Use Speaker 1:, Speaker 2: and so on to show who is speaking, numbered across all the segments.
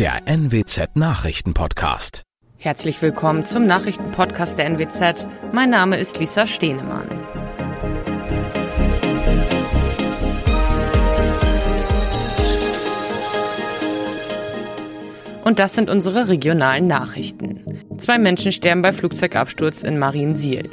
Speaker 1: der NWZ Nachrichtenpodcast.
Speaker 2: Herzlich willkommen zum Nachrichtenpodcast der NWZ. Mein Name ist Lisa Stehnemann. Und das sind unsere regionalen Nachrichten. Zwei Menschen sterben bei Flugzeugabsturz in Mariensiel.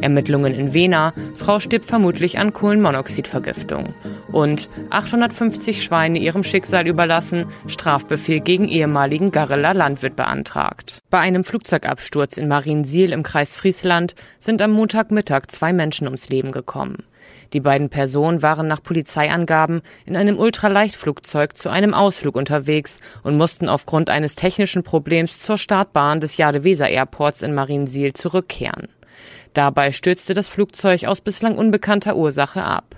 Speaker 2: Ermittlungen in Wena, Frau stirbt vermutlich an Kohlenmonoxidvergiftung. Und 850 Schweine ihrem Schicksal überlassen, Strafbefehl gegen ehemaligen Garreler Landwirt beantragt. Bei einem Flugzeugabsturz in Mariensiel im Kreis Friesland sind am Montagmittag zwei Menschen ums Leben gekommen. Die beiden Personen waren nach Polizeiangaben in einem Ultraleichtflugzeug zu einem Ausflug unterwegs und mussten aufgrund eines technischen Problems zur Startbahn des Jade-Weser Airports in Mariensiel zurückkehren. Dabei stürzte das Flugzeug aus bislang unbekannter Ursache ab.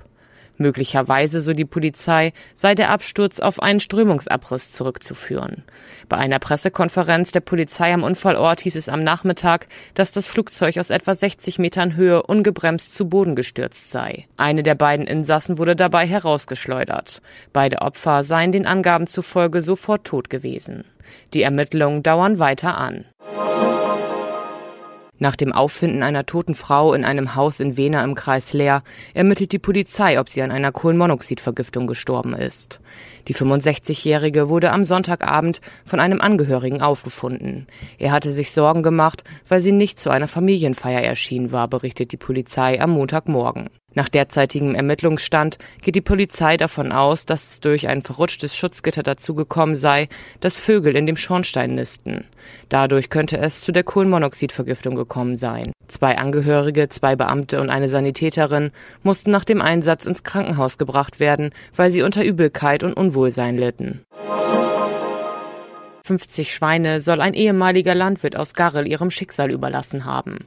Speaker 2: Möglicherweise, so die Polizei, sei der Absturz auf einen Strömungsabriss zurückzuführen. Bei einer Pressekonferenz der Polizei am Unfallort hieß es am Nachmittag, dass das Flugzeug aus etwa 60 Metern Höhe ungebremst zu Boden gestürzt sei. Eine der beiden Insassen wurde dabei herausgeschleudert. Beide Opfer seien den Angaben zufolge sofort tot gewesen. Die Ermittlungen dauern weiter an. Nach dem Auffinden einer toten Frau in einem Haus in Wena im Kreis Leer ermittelt die Polizei, ob sie an einer Kohlenmonoxidvergiftung gestorben ist. Die 65-Jährige wurde am Sonntagabend von einem Angehörigen aufgefunden. Er hatte sich Sorgen gemacht, weil sie nicht zu einer Familienfeier erschienen war, berichtet die Polizei am Montagmorgen. Nach derzeitigem Ermittlungsstand geht die Polizei davon aus, dass es durch ein verrutschtes Schutzgitter dazu gekommen sei, dass Vögel in dem Schornstein nisten. Dadurch könnte es zu der Kohlenmonoxidvergiftung gekommen sein. Zwei Angehörige, zwei Beamte und eine Sanitäterin mussten nach dem Einsatz ins Krankenhaus gebracht werden, weil sie unter Übelkeit und Unwohlsein litten. 50 Schweine soll ein ehemaliger Landwirt aus Garrel ihrem Schicksal überlassen haben.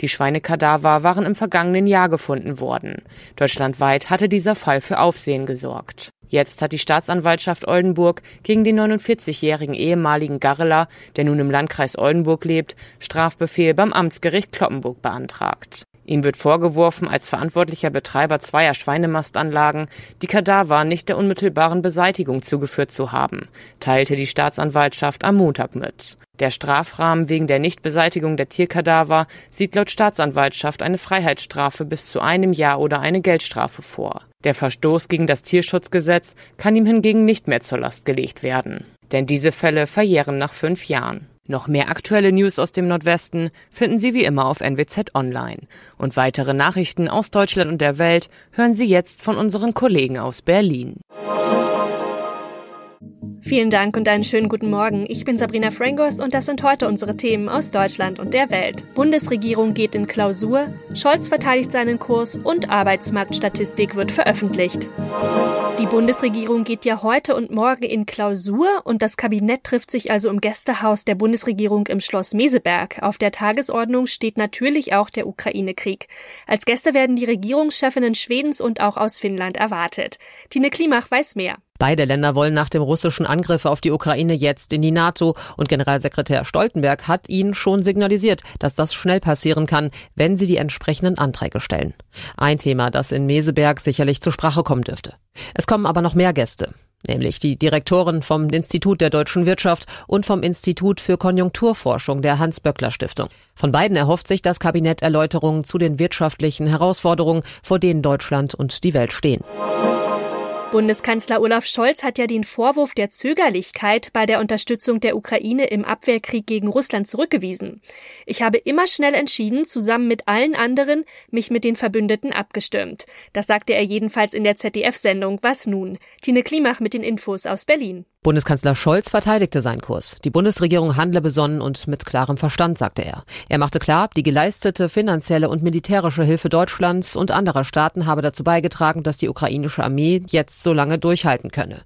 Speaker 2: Die Schweinekadaver waren im vergangenen Jahr gefunden worden. Deutschlandweit hatte dieser Fall für Aufsehen gesorgt. Jetzt hat die Staatsanwaltschaft Oldenburg gegen den 49-jährigen ehemaligen Garreler, der nun im Landkreis Oldenburg lebt, Strafbefehl beim Amtsgericht Kloppenburg beantragt. Ihm wird vorgeworfen, als verantwortlicher Betreiber zweier Schweinemastanlagen die Kadaver nicht der unmittelbaren Beseitigung zugeführt zu haben, teilte die Staatsanwaltschaft am Montag mit. Der Strafrahmen wegen der Nichtbeseitigung der Tierkadaver sieht laut Staatsanwaltschaft eine Freiheitsstrafe bis zu einem Jahr oder eine Geldstrafe vor. Der Verstoß gegen das Tierschutzgesetz kann ihm hingegen nicht mehr zur Last gelegt werden. Denn diese Fälle verjähren nach fünf Jahren. Noch mehr aktuelle News aus dem Nordwesten finden Sie wie immer auf NWZ Online. Und weitere Nachrichten aus Deutschland und der Welt hören Sie jetzt von unseren Kollegen aus Berlin.
Speaker 3: Vielen Dank und einen schönen guten Morgen. Ich bin Sabrina Frangos und das sind heute unsere Themen aus Deutschland und der Welt. Bundesregierung geht in Klausur, Scholz verteidigt seinen Kurs und Arbeitsmarktstatistik wird veröffentlicht. Die Bundesregierung geht ja heute und morgen in Klausur und das Kabinett trifft sich also im Gästehaus der Bundesregierung im Schloss Meseberg. Auf der Tagesordnung steht natürlich auch der Ukraine-Krieg. Als Gäste werden die Regierungschefinnen Schwedens und auch aus Finnland erwartet. Tine Klimach weiß mehr.
Speaker 4: Beide Länder wollen nach dem russischen Angriff auf die Ukraine jetzt in die NATO und Generalsekretär Stoltenberg hat ihnen schon signalisiert, dass das schnell passieren kann, wenn sie die entsprechenden Anträge stellen. Ein Thema, das in Meseberg sicherlich zur Sprache kommen dürfte. Es kommen aber noch mehr Gäste nämlich die Direktoren vom Institut der deutschen Wirtschaft und vom Institut für Konjunkturforschung der Hans-Böckler-Stiftung. Von beiden erhofft sich das Kabinett Erläuterungen zu den wirtschaftlichen Herausforderungen, vor denen Deutschland und die Welt stehen.
Speaker 3: Bundeskanzler Olaf Scholz hat ja den Vorwurf der Zögerlichkeit bei der Unterstützung der Ukraine im Abwehrkrieg gegen Russland zurückgewiesen. Ich habe immer schnell entschieden, zusammen mit allen anderen, mich mit den Verbündeten abgestimmt. Das sagte er jedenfalls in der ZDF-Sendung Was nun? Tine Klimach mit den Infos aus Berlin.
Speaker 4: Bundeskanzler Scholz verteidigte seinen Kurs. Die Bundesregierung handle besonnen und mit klarem Verstand, sagte er. Er machte klar, die geleistete finanzielle und militärische Hilfe Deutschlands und anderer Staaten habe dazu beigetragen, dass die ukrainische Armee jetzt so lange durchhalten könne.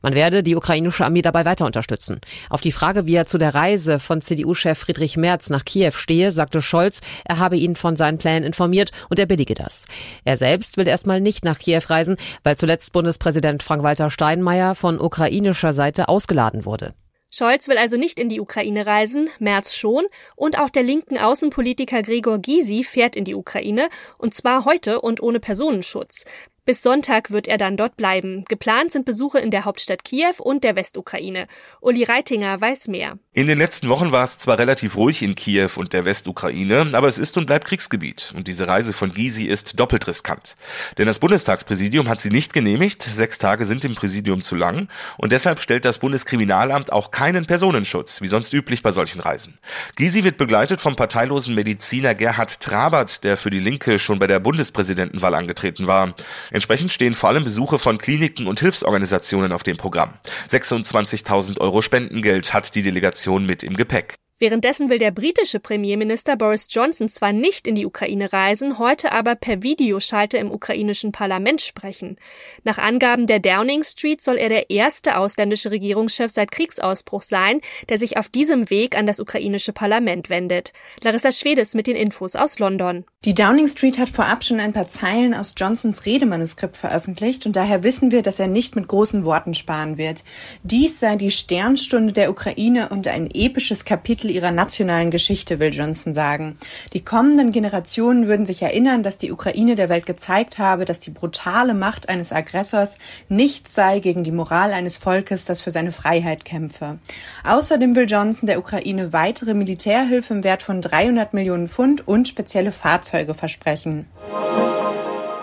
Speaker 4: Man werde die ukrainische Armee dabei weiter unterstützen. Auf die Frage, wie er zu der Reise von CDU-Chef Friedrich Merz nach Kiew stehe, sagte Scholz, er habe ihn von seinen Plänen informiert und er billige das. Er selbst will erstmal nicht nach Kiew reisen, weil zuletzt Bundespräsident Frank-Walter Steinmeier von ukrainischer Seite ausgeladen wurde.
Speaker 3: Scholz will also nicht in die Ukraine reisen, Merz schon, und auch der linken Außenpolitiker Gregor Gysi fährt in die Ukraine, und zwar heute und ohne Personenschutz. Bis Sonntag wird er dann dort bleiben. Geplant sind Besuche in der Hauptstadt Kiew und der Westukraine. Uli Reitinger weiß mehr.
Speaker 5: In den letzten Wochen war es zwar relativ ruhig in Kiew und der Westukraine, aber es ist und bleibt Kriegsgebiet. Und diese Reise von Gysi ist doppelt riskant. Denn das Bundestagspräsidium hat sie nicht genehmigt. Sechs Tage sind im Präsidium zu lang. Und deshalb stellt das Bundeskriminalamt auch keinen Personenschutz, wie sonst üblich bei solchen Reisen. Gysi wird begleitet vom parteilosen Mediziner Gerhard Trabert, der für die Linke schon bei der Bundespräsidentenwahl angetreten war. Entsprechend stehen vor allem Besuche von Kliniken und Hilfsorganisationen auf dem Programm. 26.000 Euro Spendengeld hat die Delegation mit im Gepäck.
Speaker 3: Währenddessen will der britische Premierminister Boris Johnson zwar nicht in die Ukraine reisen, heute aber per Videoschalte im ukrainischen Parlament sprechen. Nach Angaben der Downing Street soll er der erste ausländische Regierungschef seit Kriegsausbruch sein, der sich auf diesem Weg an das ukrainische Parlament wendet. Larissa Schwedes mit den Infos aus London.
Speaker 6: Die Downing Street hat vorab schon ein paar Zeilen aus Johnsons Redemanuskript veröffentlicht und daher wissen wir, dass er nicht mit großen Worten sparen wird. Dies sei die Sternstunde der Ukraine und ein episches Kapitel ihrer nationalen Geschichte, will Johnson sagen. Die kommenden Generationen würden sich erinnern, dass die Ukraine der Welt gezeigt habe, dass die brutale Macht eines Aggressors nichts sei gegen die Moral eines Volkes, das für seine Freiheit kämpfe. Außerdem will Johnson der Ukraine weitere Militärhilfe im Wert von 300 Millionen Pfund und spezielle Fahrzeuge versprechen.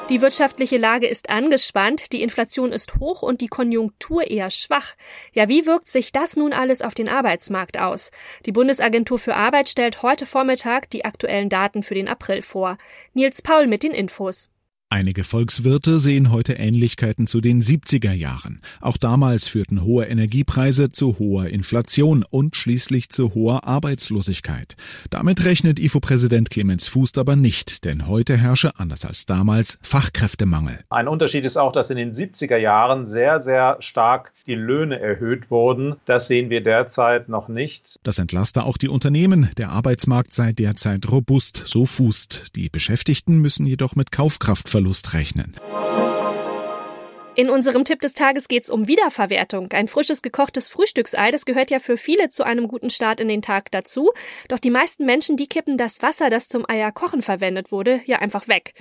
Speaker 3: Die wirtschaftliche Lage ist angespannt, die Inflation ist hoch und die Konjunktur eher schwach. Ja, wie wirkt sich das nun alles auf den Arbeitsmarkt aus? Die Bundesagentur für Arbeit stellt heute Vormittag die aktuellen Daten für den April vor. Nils Paul mit den Infos.
Speaker 7: Einige Volkswirte sehen heute Ähnlichkeiten zu den 70er Jahren. Auch damals führten hohe Energiepreise zu hoher Inflation und schließlich zu hoher Arbeitslosigkeit. Damit rechnet IFO-Präsident Clemens Fußt aber nicht, denn heute herrsche, anders als damals, Fachkräftemangel.
Speaker 8: Ein Unterschied ist auch, dass in den 70er Jahren sehr, sehr stark die Löhne erhöht wurden. Das sehen wir derzeit noch nicht.
Speaker 7: Das entlaste auch die Unternehmen. Der Arbeitsmarkt sei derzeit robust, so Fußt. Die Beschäftigten müssen jedoch mit Kaufkraft Verlust rechnen.
Speaker 3: In unserem Tipp des Tages geht es um Wiederverwertung. Ein frisches gekochtes Frühstücksei, das gehört ja für viele zu einem guten Start in den Tag dazu. Doch die meisten Menschen, die kippen das Wasser, das zum Eierkochen verwendet wurde, ja einfach weg.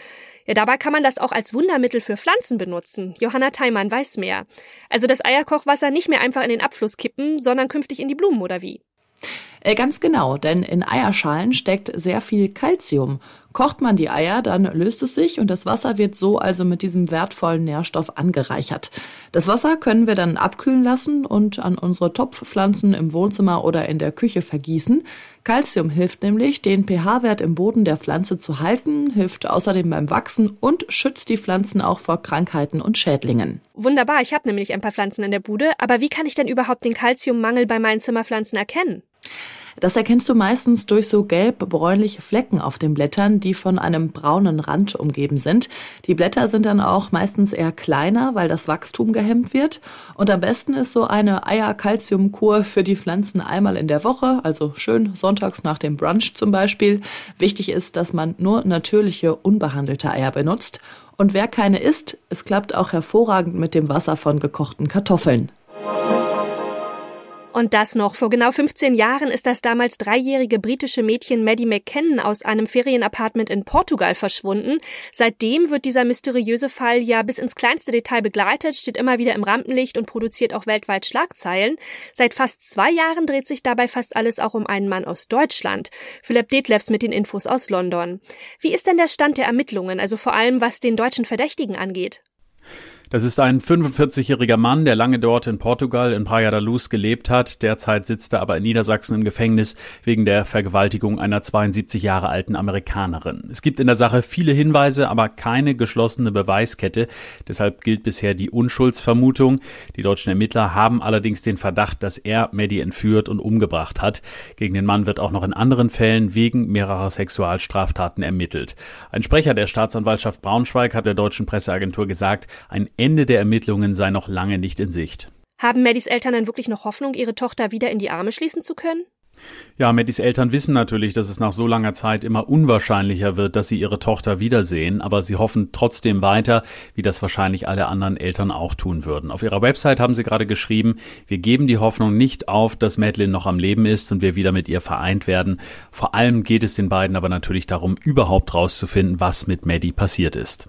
Speaker 3: Ja, dabei kann man das auch als Wundermittel für Pflanzen benutzen. Johanna Theimann weiß mehr. Also das Eierkochwasser nicht mehr einfach in den Abfluss kippen, sondern künftig in die Blumen oder wie?
Speaker 9: Äh, ganz genau, denn in Eierschalen steckt sehr viel Kalzium. Kocht man die Eier, dann löst es sich und das Wasser wird so also mit diesem wertvollen Nährstoff angereichert. Das Wasser können wir dann abkühlen lassen und an unsere Topfpflanzen im Wohnzimmer oder in der Küche vergießen. Kalzium hilft nämlich, den pH-Wert im Boden der Pflanze zu halten, hilft außerdem beim Wachsen und schützt die Pflanzen auch vor Krankheiten und Schädlingen.
Speaker 3: Wunderbar, ich habe nämlich ein paar Pflanzen in der Bude, aber wie kann ich denn überhaupt den Kalziummangel bei meinen Zimmerpflanzen erkennen?
Speaker 9: Das erkennst du meistens durch so gelb-bräunliche Flecken auf den Blättern, die von einem braunen Rand umgeben sind. Die Blätter sind dann auch meistens eher kleiner, weil das Wachstum gehemmt wird. Und am besten ist so eine Eier-Calcium-Kur für die Pflanzen einmal in der Woche, also schön sonntags nach dem Brunch zum Beispiel. Wichtig ist, dass man nur natürliche, unbehandelte Eier benutzt. Und wer keine isst, es klappt auch hervorragend mit dem Wasser von gekochten Kartoffeln.
Speaker 3: Und das noch. Vor genau 15 Jahren ist das damals dreijährige britische Mädchen Maddie McKinnon aus einem Ferienapartment in Portugal verschwunden. Seitdem wird dieser mysteriöse Fall ja bis ins kleinste Detail begleitet, steht immer wieder im Rampenlicht und produziert auch weltweit Schlagzeilen. Seit fast zwei Jahren dreht sich dabei fast alles auch um einen Mann aus Deutschland. Philipp Detlefs mit den Infos aus London. Wie ist denn der Stand der Ermittlungen, also vor allem was den deutschen Verdächtigen angeht?
Speaker 10: Das ist ein 45-jähriger Mann, der lange dort in Portugal in Praia da Luz gelebt hat. Derzeit sitzt er aber in Niedersachsen im Gefängnis wegen der Vergewaltigung einer 72 Jahre alten Amerikanerin. Es gibt in der Sache viele Hinweise, aber keine geschlossene Beweiskette. Deshalb gilt bisher die Unschuldsvermutung. Die deutschen Ermittler haben allerdings den Verdacht, dass er Maddie entführt und umgebracht hat. Gegen den Mann wird auch noch in anderen Fällen wegen mehrerer Sexualstraftaten ermittelt. Ein Sprecher der Staatsanwaltschaft Braunschweig hat der deutschen Presseagentur gesagt, ein Ende der Ermittlungen sei noch lange nicht in Sicht.
Speaker 3: Haben Maddys Eltern denn wirklich noch Hoffnung, ihre Tochter wieder in die Arme schließen zu können?
Speaker 10: Ja, Maddys Eltern wissen natürlich, dass es nach so langer Zeit immer unwahrscheinlicher wird, dass sie ihre Tochter wiedersehen, aber sie hoffen trotzdem weiter, wie das wahrscheinlich alle anderen Eltern auch tun würden. Auf ihrer Website haben sie gerade geschrieben, wir geben die Hoffnung nicht auf, dass Madeline noch am Leben ist und wir wieder mit ihr vereint werden. Vor allem geht es den beiden aber natürlich darum, überhaupt rauszufinden, was mit Maddie passiert ist.